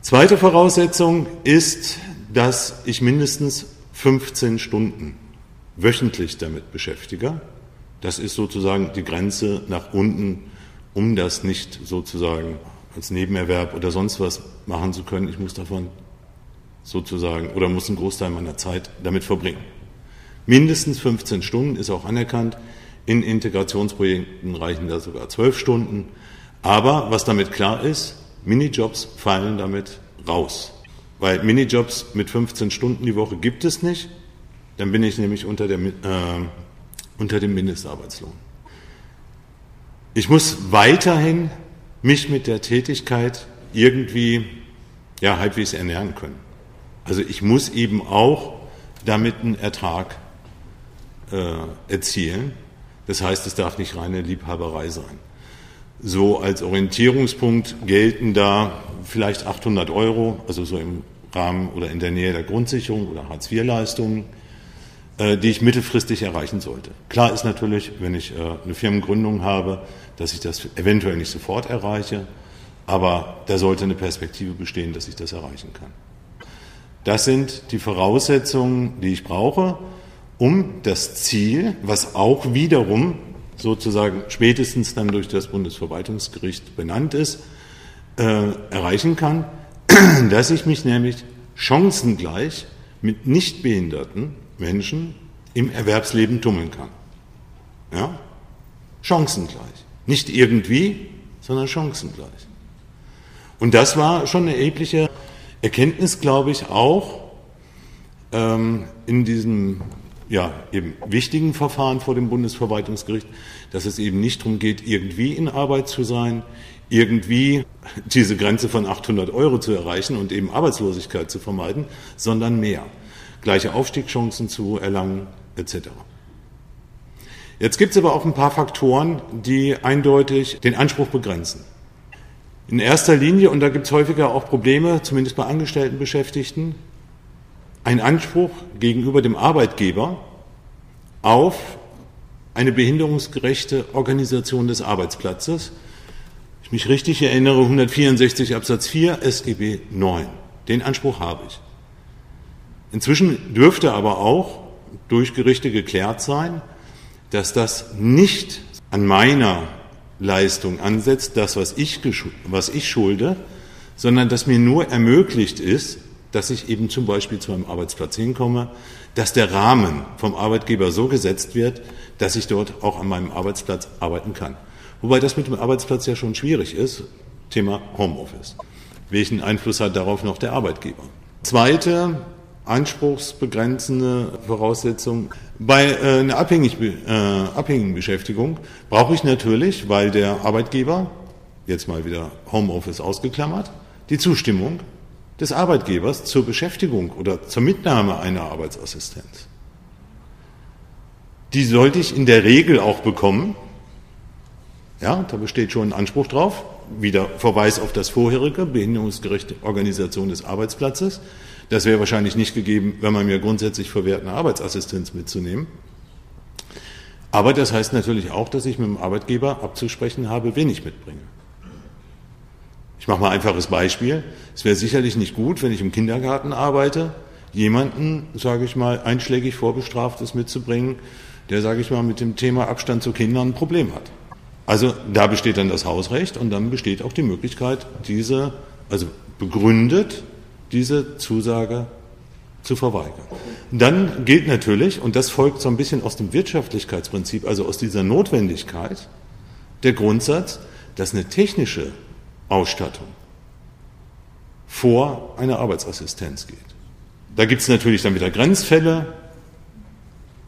Zweite Voraussetzung ist, dass ich mindestens 15 Stunden wöchentlich damit beschäftige. Das ist sozusagen die Grenze nach unten, um das nicht sozusagen als Nebenerwerb oder sonst was machen zu können. Ich muss davon sozusagen oder muss einen Großteil meiner Zeit damit verbringen. Mindestens 15 Stunden ist auch anerkannt. In Integrationsprojekten reichen da sogar zwölf Stunden. Aber was damit klar ist, Minijobs fallen damit raus. Weil Minijobs mit 15 Stunden die Woche gibt es nicht. Dann bin ich nämlich unter, der, äh, unter dem Mindestarbeitslohn. Ich muss weiterhin mich mit der Tätigkeit irgendwie ja, halbwegs ernähren können. Also ich muss eben auch damit einen Ertrag äh, erzielen. Das heißt, es darf nicht reine Liebhaberei sein. So als Orientierungspunkt gelten da vielleicht 800 Euro, also so im Rahmen oder in der Nähe der Grundsicherung oder Hartz-IV-Leistungen, äh, die ich mittelfristig erreichen sollte. Klar ist natürlich, wenn ich äh, eine Firmengründung habe, dass ich das eventuell nicht sofort erreiche, aber da sollte eine Perspektive bestehen, dass ich das erreichen kann. Das sind die Voraussetzungen, die ich brauche um das Ziel, was auch wiederum sozusagen spätestens dann durch das Bundesverwaltungsgericht benannt ist, äh, erreichen kann, dass ich mich nämlich chancengleich mit nicht behinderten Menschen im Erwerbsleben tummeln kann. Ja? Chancengleich. Nicht irgendwie, sondern chancengleich. Und das war schon eine erhebliche Erkenntnis, glaube ich, auch ähm, in diesem ja, eben wichtigen Verfahren vor dem Bundesverwaltungsgericht, dass es eben nicht darum geht, irgendwie in Arbeit zu sein, irgendwie diese Grenze von 800 Euro zu erreichen und eben Arbeitslosigkeit zu vermeiden, sondern mehr. Gleiche Aufstiegschancen zu erlangen, etc. Jetzt gibt es aber auch ein paar Faktoren, die eindeutig den Anspruch begrenzen. In erster Linie, und da gibt es häufiger auch Probleme, zumindest bei Angestellten Beschäftigten, ein Anspruch gegenüber dem Arbeitgeber auf eine behinderungsgerechte Organisation des Arbeitsplatzes. Ich mich richtig erinnere, 164 Absatz 4 SGB 9. Den Anspruch habe ich. Inzwischen dürfte aber auch durch Gerichte geklärt sein, dass das nicht an meiner Leistung ansetzt, das, was ich, was ich schulde, sondern dass mir nur ermöglicht ist, dass ich eben zum Beispiel zu einem Arbeitsplatz hinkomme, dass der Rahmen vom Arbeitgeber so gesetzt wird, dass ich dort auch an meinem Arbeitsplatz arbeiten kann. Wobei das mit dem Arbeitsplatz ja schon schwierig ist. Thema Homeoffice. Welchen Einfluss hat darauf noch der Arbeitgeber? Zweite anspruchsbegrenzende Voraussetzung. Bei äh, einer abhängig, äh, abhängigen Beschäftigung brauche ich natürlich, weil der Arbeitgeber, jetzt mal wieder Homeoffice ausgeklammert, die Zustimmung des Arbeitgebers zur Beschäftigung oder zur Mitnahme einer Arbeitsassistenz. Die sollte ich in der Regel auch bekommen. Ja, da besteht schon ein Anspruch drauf. Wieder Verweis auf das vorherige, behinderungsgerechte Organisation des Arbeitsplatzes. Das wäre wahrscheinlich nicht gegeben, wenn man mir grundsätzlich verwehrt, eine Arbeitsassistenz mitzunehmen. Aber das heißt natürlich auch, dass ich mit dem Arbeitgeber abzusprechen habe, wen ich mitbringe. Ich mache mal ein einfaches Beispiel. Es wäre sicherlich nicht gut, wenn ich im Kindergarten arbeite, jemanden, sage ich mal, einschlägig vorbestraftes mitzubringen, der, sage ich mal, mit dem Thema Abstand zu Kindern ein Problem hat. Also da besteht dann das Hausrecht und dann besteht auch die Möglichkeit, diese, also begründet, diese Zusage zu verweigern. Dann gilt natürlich, und das folgt so ein bisschen aus dem Wirtschaftlichkeitsprinzip, also aus dieser Notwendigkeit, der Grundsatz, dass eine technische Ausstattung vor einer Arbeitsassistenz geht. Da gibt es natürlich dann wieder Grenzfälle.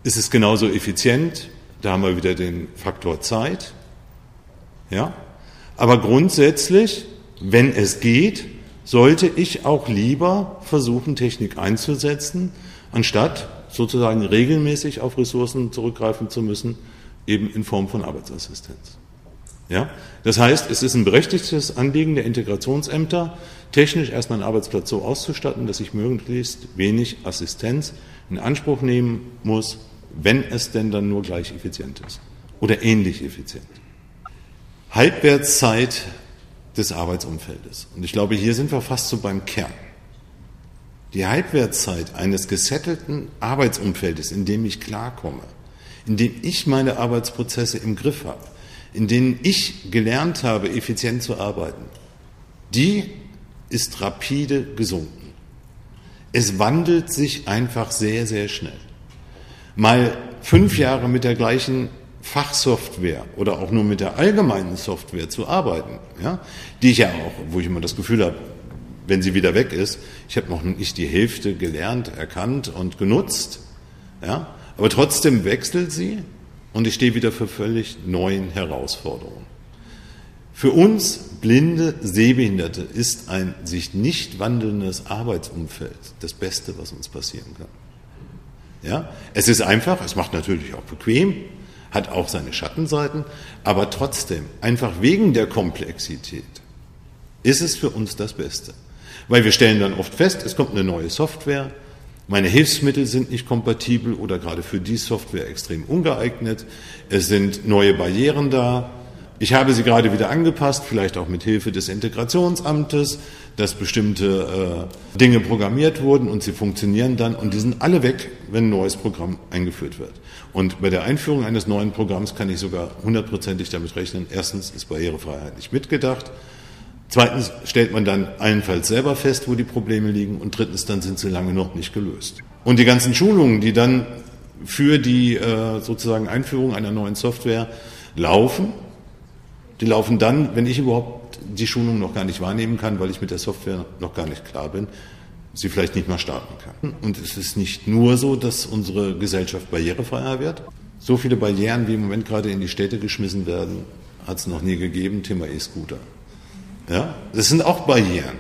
Ist es genauso effizient? Da haben wir wieder den Faktor Zeit. Ja? Aber grundsätzlich, wenn es geht, sollte ich auch lieber versuchen, Technik einzusetzen, anstatt sozusagen regelmäßig auf Ressourcen zurückgreifen zu müssen, eben in Form von Arbeitsassistenz. Ja? Das heißt, es ist ein berechtigtes Anliegen der Integrationsämter, technisch erstmal einen Arbeitsplatz so auszustatten, dass ich möglichst wenig Assistenz in Anspruch nehmen muss, wenn es denn dann nur gleich effizient ist oder ähnlich effizient. Halbwertszeit des Arbeitsumfeldes. Und ich glaube, hier sind wir fast so beim Kern. Die Halbwertszeit eines gesettelten Arbeitsumfeldes, in dem ich klarkomme, in dem ich meine Arbeitsprozesse im Griff habe, in denen ich gelernt habe, effizient zu arbeiten, die ist rapide gesunken. Es wandelt sich einfach sehr, sehr schnell. Mal fünf Jahre mit der gleichen Fachsoftware oder auch nur mit der allgemeinen Software zu arbeiten, ja, die ich ja auch, wo ich immer das Gefühl habe, wenn sie wieder weg ist, ich habe noch nicht die Hälfte gelernt, erkannt und genutzt, ja, aber trotzdem wechselt sie und ich stehe wieder für völlig neuen Herausforderungen. Für uns blinde Sehbehinderte ist ein sich nicht wandelndes Arbeitsumfeld das Beste, was uns passieren kann. Ja, es ist einfach, es macht natürlich auch bequem, hat auch seine Schattenseiten, aber trotzdem, einfach wegen der Komplexität, ist es für uns das Beste. Weil wir stellen dann oft fest, es kommt eine neue Software, meine Hilfsmittel sind nicht kompatibel oder gerade für die Software extrem ungeeignet, es sind neue Barrieren da, ich habe sie gerade wieder angepasst, vielleicht auch mit Hilfe des Integrationsamtes, dass bestimmte äh, Dinge programmiert wurden und sie funktionieren dann und die sind alle weg, wenn ein neues Programm eingeführt wird. Und bei der Einführung eines neuen Programms kann ich sogar hundertprozentig damit rechnen, erstens ist Barrierefreiheit nicht mitgedacht, zweitens stellt man dann allenfalls selber fest, wo die Probleme liegen und drittens dann sind sie lange noch nicht gelöst. Und die ganzen Schulungen, die dann für die äh, sozusagen Einführung einer neuen Software laufen, die laufen dann, wenn ich überhaupt die Schulung noch gar nicht wahrnehmen kann, weil ich mit der Software noch gar nicht klar bin, sie vielleicht nicht mal starten kann. Und es ist nicht nur so, dass unsere Gesellschaft barrierefreier wird. So viele Barrieren, wie im Moment gerade in die Städte geschmissen werden, hat es noch nie gegeben. Thema E-Scooter. Ja, das sind auch Barrieren.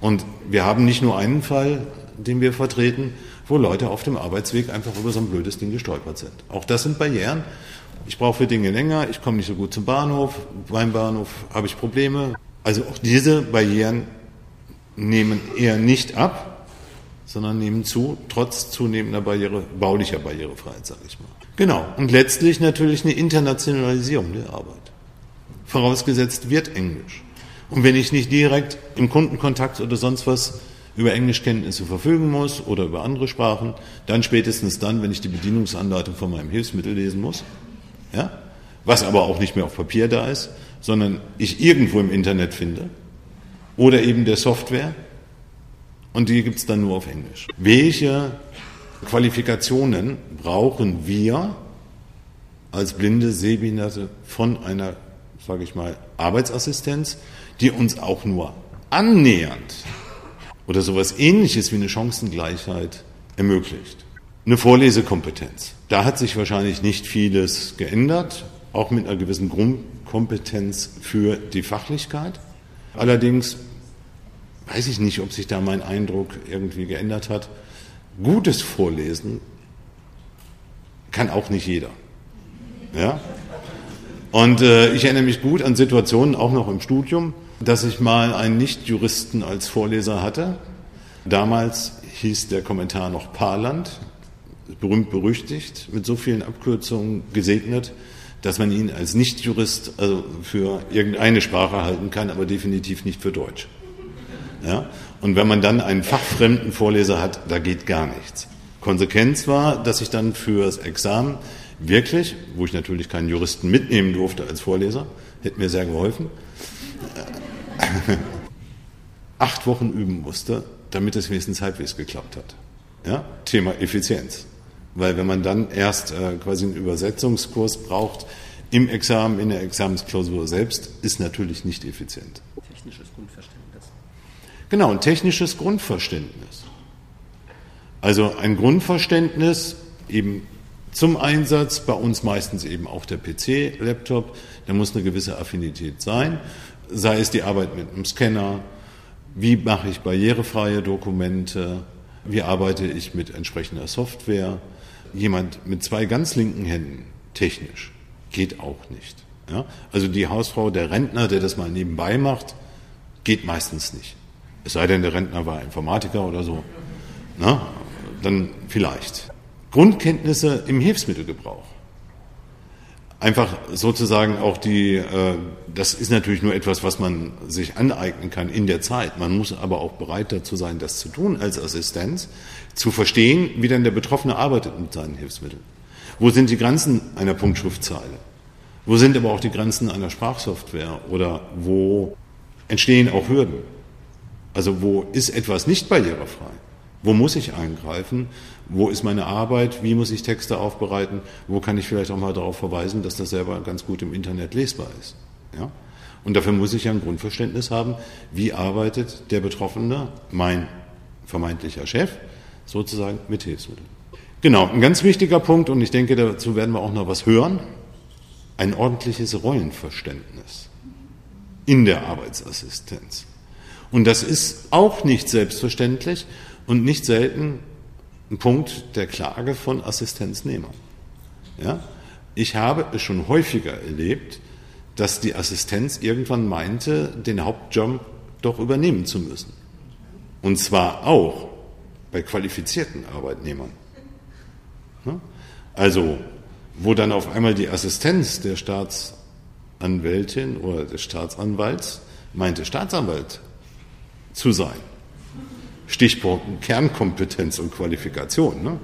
Und wir haben nicht nur einen Fall, den wir vertreten, wo Leute auf dem Arbeitsweg einfach über so ein blödes Ding gestolpert sind. Auch das sind Barrieren. Ich brauche für Dinge länger, ich komme nicht so gut zum Bahnhof, beim Bahnhof habe ich Probleme. Also auch diese Barrieren nehmen eher nicht ab, sondern nehmen zu, trotz zunehmender Barriere, baulicher Barrierefreiheit, sage ich mal. Genau. Und letztlich natürlich eine Internationalisierung der Arbeit. Vorausgesetzt wird Englisch. Und wenn ich nicht direkt im Kundenkontakt oder sonst was über Englischkenntnisse verfügen muss oder über andere Sprachen, dann spätestens dann, wenn ich die Bedienungsanleitung von meinem Hilfsmittel lesen muss, ja, was aber auch nicht mehr auf Papier da ist, sondern ich irgendwo im Internet finde oder eben der Software und die gibt es dann nur auf Englisch. Welche Qualifikationen brauchen wir als blinde Sehbehinderte von einer, sage ich mal, Arbeitsassistenz, die uns auch nur annähernd oder sowas ähnliches wie eine Chancengleichheit ermöglicht. Eine Vorlesekompetenz. Da hat sich wahrscheinlich nicht vieles geändert, auch mit einer gewissen Grundkompetenz für die Fachlichkeit. Allerdings weiß ich nicht, ob sich da mein Eindruck irgendwie geändert hat. Gutes Vorlesen kann auch nicht jeder. Ja? Und äh, ich erinnere mich gut an Situationen, auch noch im Studium, dass ich mal einen Nichtjuristen als Vorleser hatte. Damals hieß der Kommentar noch Parland, berühmt berüchtigt, mit so vielen Abkürzungen gesegnet, dass man ihn als Nichtjurist also für irgendeine Sprache halten kann, aber definitiv nicht für Deutsch. Ja? Und wenn man dann einen fachfremden Vorleser hat, da geht gar nichts. Konsequenz war, dass ich dann fürs Examen wirklich, wo ich natürlich keinen Juristen mitnehmen durfte als Vorleser, hätte mir sehr geholfen, acht Wochen üben musste, damit es wenigstens halbwegs geklappt hat. Ja? Thema Effizienz. Weil wenn man dann erst äh, quasi einen Übersetzungskurs braucht, im Examen, in der Examensklausur selbst, ist natürlich nicht effizient. Technisches Grundverständnis. Genau, ein technisches Grundverständnis. Also ein Grundverständnis eben zum Einsatz, bei uns meistens eben auch der PC-Laptop, da muss eine gewisse Affinität sein sei es die Arbeit mit einem Scanner, wie mache ich barrierefreie Dokumente, wie arbeite ich mit entsprechender Software. Jemand mit zwei ganz linken Händen, technisch, geht auch nicht. Ja? Also die Hausfrau, der Rentner, der das mal nebenbei macht, geht meistens nicht. Es sei denn, der Rentner war Informatiker oder so. Na, dann vielleicht. Grundkenntnisse im Hilfsmittelgebrauch einfach sozusagen auch die, äh, das ist natürlich nur etwas, was man sich aneignen kann in der Zeit. Man muss aber auch bereit dazu sein, das zu tun als Assistenz, zu verstehen, wie denn der Betroffene arbeitet mit seinen Hilfsmitteln. Wo sind die Grenzen einer Punktschriftzeile? Wo sind aber auch die Grenzen einer Sprachsoftware? Oder wo entstehen auch Hürden? Also wo ist etwas nicht barrierefrei? Wo muss ich eingreifen? Wo ist meine Arbeit? Wie muss ich Texte aufbereiten? Wo kann ich vielleicht auch mal darauf verweisen, dass das selber ganz gut im Internet lesbar ist? Ja? Und dafür muss ich ja ein Grundverständnis haben, wie arbeitet der Betroffene, mein vermeintlicher Chef, sozusagen mit Hilfsmitteln. Genau, ein ganz wichtiger Punkt, und ich denke, dazu werden wir auch noch was hören, ein ordentliches Rollenverständnis in der Arbeitsassistenz. Und das ist auch nicht selbstverständlich und nicht selten ein Punkt der Klage von Assistenznehmern. Ja? Ich habe es schon häufiger erlebt, dass die Assistenz irgendwann meinte, den Hauptjob doch übernehmen zu müssen. Und zwar auch bei qualifizierten Arbeitnehmern. Also, wo dann auf einmal die Assistenz der Staatsanwältin oder des Staatsanwalts meinte, Staatsanwalt zu sein. Stichwort Kernkompetenz und Qualifikation. Ne?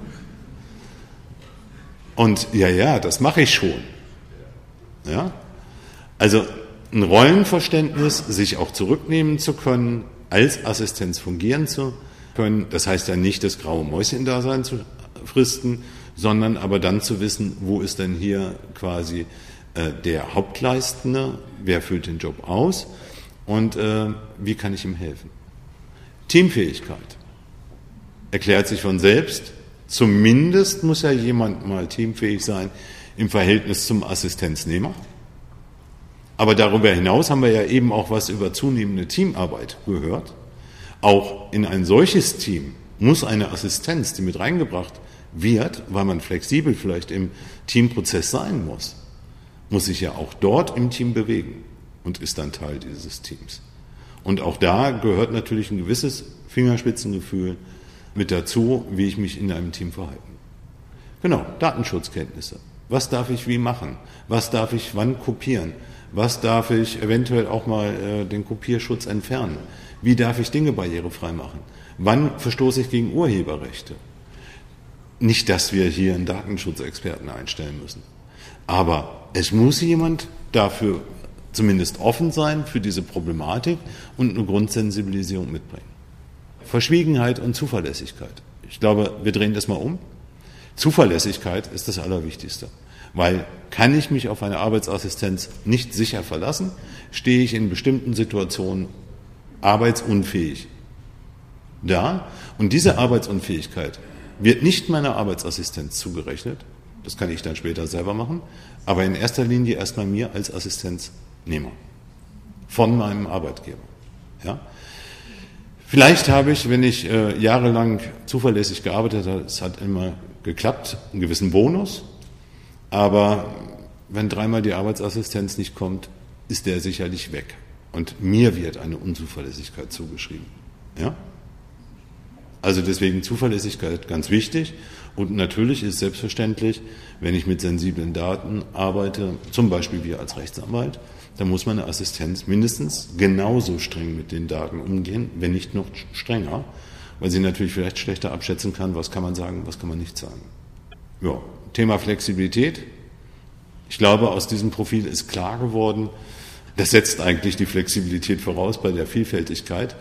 Und ja, ja, das mache ich schon. Ja? Also ein Rollenverständnis, sich auch zurücknehmen zu können, als Assistenz fungieren zu können, das heißt ja nicht das graue Mäuschen-Dasein zu fristen, sondern aber dann zu wissen, wo ist denn hier quasi äh, der Hauptleistende, wer füllt den Job aus und äh, wie kann ich ihm helfen. Teamfähigkeit erklärt sich von selbst. Zumindest muss ja jemand mal teamfähig sein im Verhältnis zum Assistenznehmer. Aber darüber hinaus haben wir ja eben auch was über zunehmende Teamarbeit gehört. Auch in ein solches Team muss eine Assistenz, die mit reingebracht wird, weil man flexibel vielleicht im Teamprozess sein muss, muss sich ja auch dort im Team bewegen. und ist dann Teil dieses Teams. Und auch da gehört natürlich ein gewisses Fingerspitzengefühl mit dazu, wie ich mich in einem Team verhalte. Genau, Datenschutzkenntnisse. Was darf ich wie machen? Was darf ich wann kopieren? Was darf ich eventuell auch mal äh, den Kopierschutz entfernen? Wie darf ich Dinge barrierefrei machen? Wann verstoße ich gegen Urheberrechte? Nicht, dass wir hier einen Datenschutzexperten einstellen müssen. Aber es muss jemand dafür zumindest offen sein für diese Problematik und eine Grundsensibilisierung mitbringen. Verschwiegenheit und Zuverlässigkeit. Ich glaube, wir drehen das mal um. Zuverlässigkeit ist das Allerwichtigste. Weil kann ich mich auf eine Arbeitsassistenz nicht sicher verlassen, stehe ich in bestimmten Situationen arbeitsunfähig da. Und diese Arbeitsunfähigkeit wird nicht meiner Arbeitsassistenz zugerechnet. Das kann ich dann später selber machen. Aber in erster Linie erstmal mir als Assistenznehmer. Von meinem Arbeitgeber. Ja? Vielleicht habe ich, wenn ich äh, jahrelang zuverlässig gearbeitet habe, es hat immer geklappt, einen gewissen Bonus. Aber wenn dreimal die Arbeitsassistenz nicht kommt, ist der sicherlich weg. Und mir wird eine Unzuverlässigkeit zugeschrieben. Ja? Also deswegen Zuverlässigkeit ganz wichtig. Und natürlich ist selbstverständlich, wenn ich mit sensiblen Daten arbeite, zum Beispiel wir als Rechtsanwalt, dann muss meine Assistenz mindestens genauso streng mit den Daten umgehen, wenn nicht noch strenger, weil sie natürlich vielleicht schlechter abschätzen kann, was kann man sagen, was kann man nicht sagen. Ja, Thema Flexibilität. Ich glaube, aus diesem Profil ist klar geworden, das setzt eigentlich die Flexibilität voraus bei der Vielfältigkeit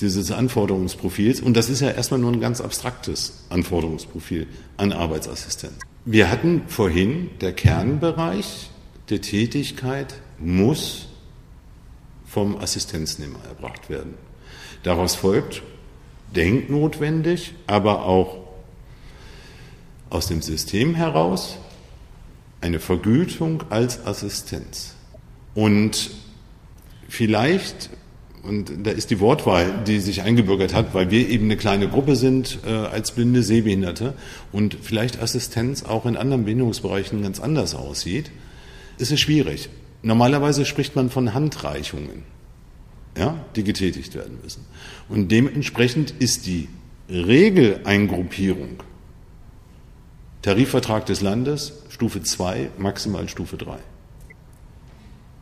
dieses Anforderungsprofils. Und das ist ja erstmal nur ein ganz abstraktes Anforderungsprofil an Arbeitsassistenz. Wir hatten vorhin, der Kernbereich der Tätigkeit muss vom Assistenznehmer erbracht werden. Daraus folgt denknotwendig, aber auch aus dem System heraus eine Vergütung als Assistenz. Und vielleicht, und da ist die Wortwahl, die sich eingebürgert hat, weil wir eben eine kleine Gruppe sind äh, als blinde Sehbehinderte und vielleicht Assistenz auch in anderen Behinderungsbereichen ganz anders aussieht, ist es schwierig. Normalerweise spricht man von Handreichungen, ja, die getätigt werden müssen. Und dementsprechend ist die Regeleingruppierung Tarifvertrag des Landes, Stufe 2, maximal Stufe 3.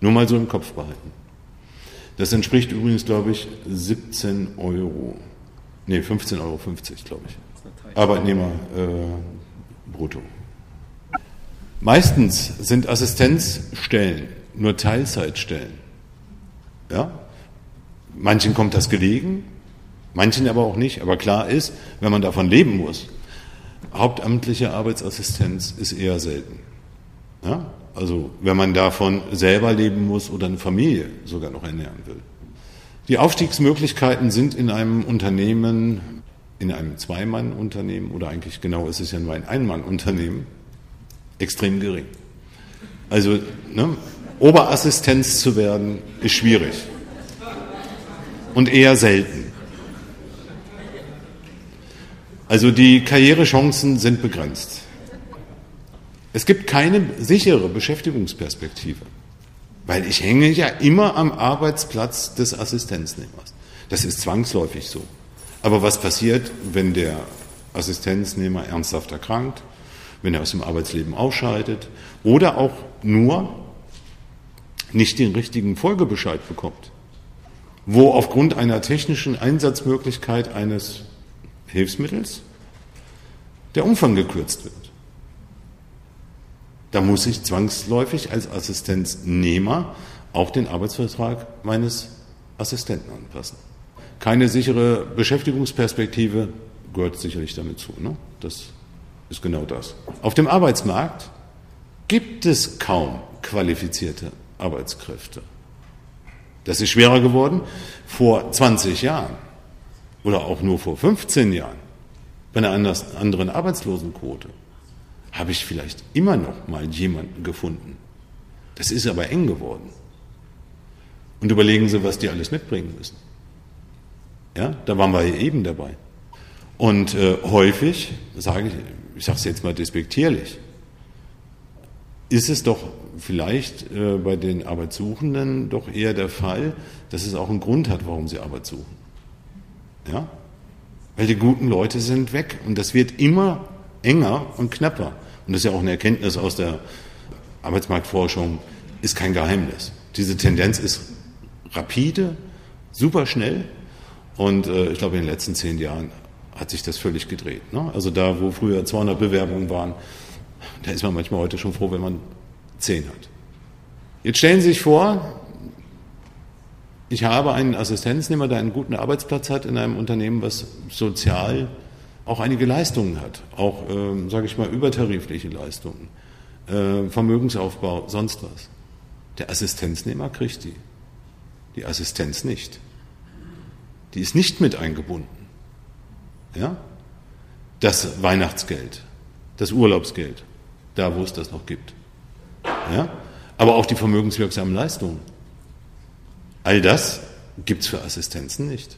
Nur mal so im Kopf behalten. Das entspricht übrigens, glaube ich, 17 Euro. Nee, 15,50 Euro, glaube ich. Arbeitnehmer äh, brutto. Meistens sind Assistenzstellen nur Teilzeitstellen. Ja? Manchen kommt das gelegen, manchen aber auch nicht. Aber klar ist, wenn man davon leben muss, hauptamtliche Arbeitsassistenz ist eher selten. Ja? Also wenn man davon selber leben muss oder eine Familie sogar noch ernähren will. Die Aufstiegsmöglichkeiten sind in einem Unternehmen, in einem Zweimann-Unternehmen oder eigentlich genau ist es ja nur ein Ein-Mann-Unternehmen, extrem gering. Also ne, Oberassistenz zu werden, ist schwierig und eher selten. Also die Karrierechancen sind begrenzt. Es gibt keine sichere Beschäftigungsperspektive, weil ich hänge ja immer am Arbeitsplatz des Assistenznehmers. Das ist zwangsläufig so. Aber was passiert, wenn der Assistenznehmer ernsthaft erkrankt, wenn er aus dem Arbeitsleben ausscheidet oder auch nur nicht den richtigen Folgebescheid bekommt, wo aufgrund einer technischen Einsatzmöglichkeit eines Hilfsmittels der Umfang gekürzt wird. Da muss ich zwangsläufig als Assistenznehmer auch den Arbeitsvertrag meines Assistenten anpassen. Keine sichere Beschäftigungsperspektive gehört sicherlich damit zu. Ne? Das ist genau das. Auf dem Arbeitsmarkt gibt es kaum qualifizierte Arbeitskräfte. Das ist schwerer geworden vor 20 Jahren oder auch nur vor 15 Jahren, bei einer anderen Arbeitslosenquote, habe ich vielleicht immer noch mal jemanden gefunden. Das ist aber eng geworden. Und überlegen Sie, was die alles mitbringen müssen. Ja, da waren wir eben dabei. Und äh, häufig, sage ich, ich sage es jetzt mal despektierlich, ist es doch vielleicht äh, bei den Arbeitssuchenden doch eher der Fall, dass es auch einen Grund hat, warum sie Arbeit suchen. Ja? Weil die guten Leute sind weg und das wird immer enger und knapper. Und das ist ja auch eine Erkenntnis aus der Arbeitsmarktforschung, ist kein Geheimnis. Diese Tendenz ist rapide, super schnell und äh, ich glaube in den letzten zehn Jahren hat sich das völlig gedreht. Ne? Also da, wo früher 200 Bewerbungen waren, da ist man manchmal heute schon froh, wenn man 10 hat. Jetzt stellen Sie sich vor, ich habe einen Assistenznehmer, der einen guten Arbeitsplatz hat in einem Unternehmen, was sozial auch einige Leistungen hat, auch, äh, sage ich mal, übertarifliche Leistungen, äh, Vermögensaufbau, sonst was. Der Assistenznehmer kriegt die, die Assistenz nicht. Die ist nicht mit eingebunden. Ja? Das Weihnachtsgeld, das Urlaubsgeld, da wo es das noch gibt. Ja? Aber auch die vermögenswirksamen Leistungen. All das gibt es für Assistenzen nicht.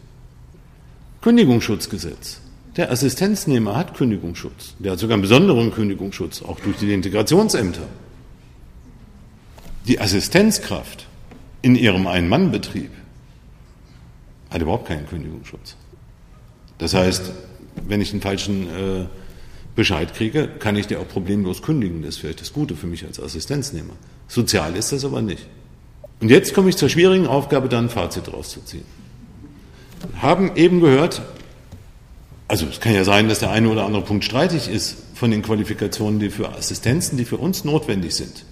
Kündigungsschutzgesetz. Der Assistenznehmer hat Kündigungsschutz. Der hat sogar einen besonderen Kündigungsschutz, auch durch die Integrationsämter. Die Assistenzkraft in ihrem Ein-Mann-Betrieb hat überhaupt keinen Kündigungsschutz. Das heißt, wenn ich einen falschen äh, Bescheid kriege, kann ich dir auch problemlos kündigen. Das ist vielleicht das Gute für mich als Assistenznehmer. Sozial ist das aber nicht. Und jetzt komme ich zur schwierigen Aufgabe, da ein Fazit rauszuziehen. Haben eben gehört, also es kann ja sein, dass der eine oder andere Punkt streitig ist von den Qualifikationen, die für Assistenzen, die für uns notwendig sind.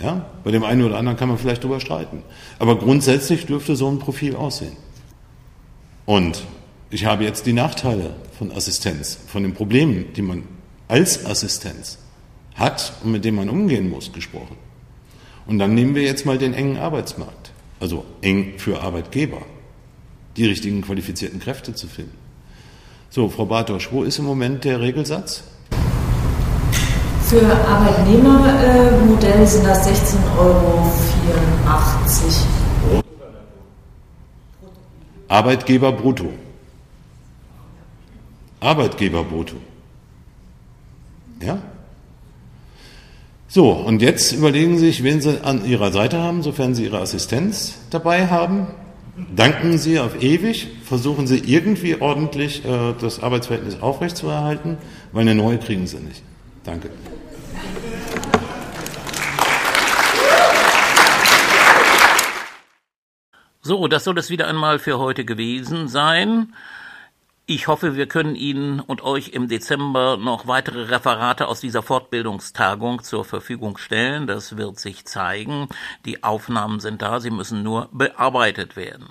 Ja, bei dem einen oder anderen kann man vielleicht darüber streiten. Aber grundsätzlich dürfte so ein Profil aussehen. Und ich habe jetzt die Nachteile von Assistenz, von den Problemen, die man als Assistenz hat und mit denen man umgehen muss, gesprochen. Und dann nehmen wir jetzt mal den engen Arbeitsmarkt, also eng für Arbeitgeber, die richtigen qualifizierten Kräfte zu finden. So, Frau Bartosch, wo ist im Moment der Regelsatz? Für Arbeitnehmermodell sind das 16,84 Euro. Arbeitgeber brutto. Arbeitgeber brutto. Ja? So, und jetzt überlegen Sie sich, wen Sie an Ihrer Seite haben, sofern Sie Ihre Assistenz dabei haben. Danken Sie auf ewig, versuchen Sie irgendwie ordentlich äh, das Arbeitsverhältnis aufrechtzuerhalten, weil eine neue kriegen Sie nicht. Danke. So, das soll es wieder einmal für heute gewesen sein. Ich hoffe, wir können Ihnen und euch im Dezember noch weitere Referate aus dieser Fortbildungstagung zur Verfügung stellen. Das wird sich zeigen. Die Aufnahmen sind da, sie müssen nur bearbeitet werden.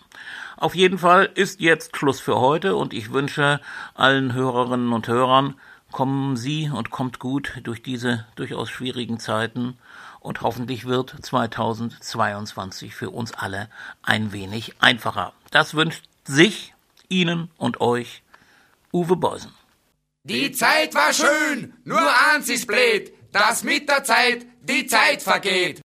Auf jeden Fall ist jetzt Schluss für heute und ich wünsche allen Hörerinnen und Hörern, kommen Sie und kommt gut durch diese durchaus schwierigen Zeiten und hoffentlich wird 2022 für uns alle ein wenig einfacher. Das wünscht sich, Ihnen und euch Uwe Beusen. Die Zeit war schön, nur eins ist blöd, dass mit der Zeit die Zeit vergeht.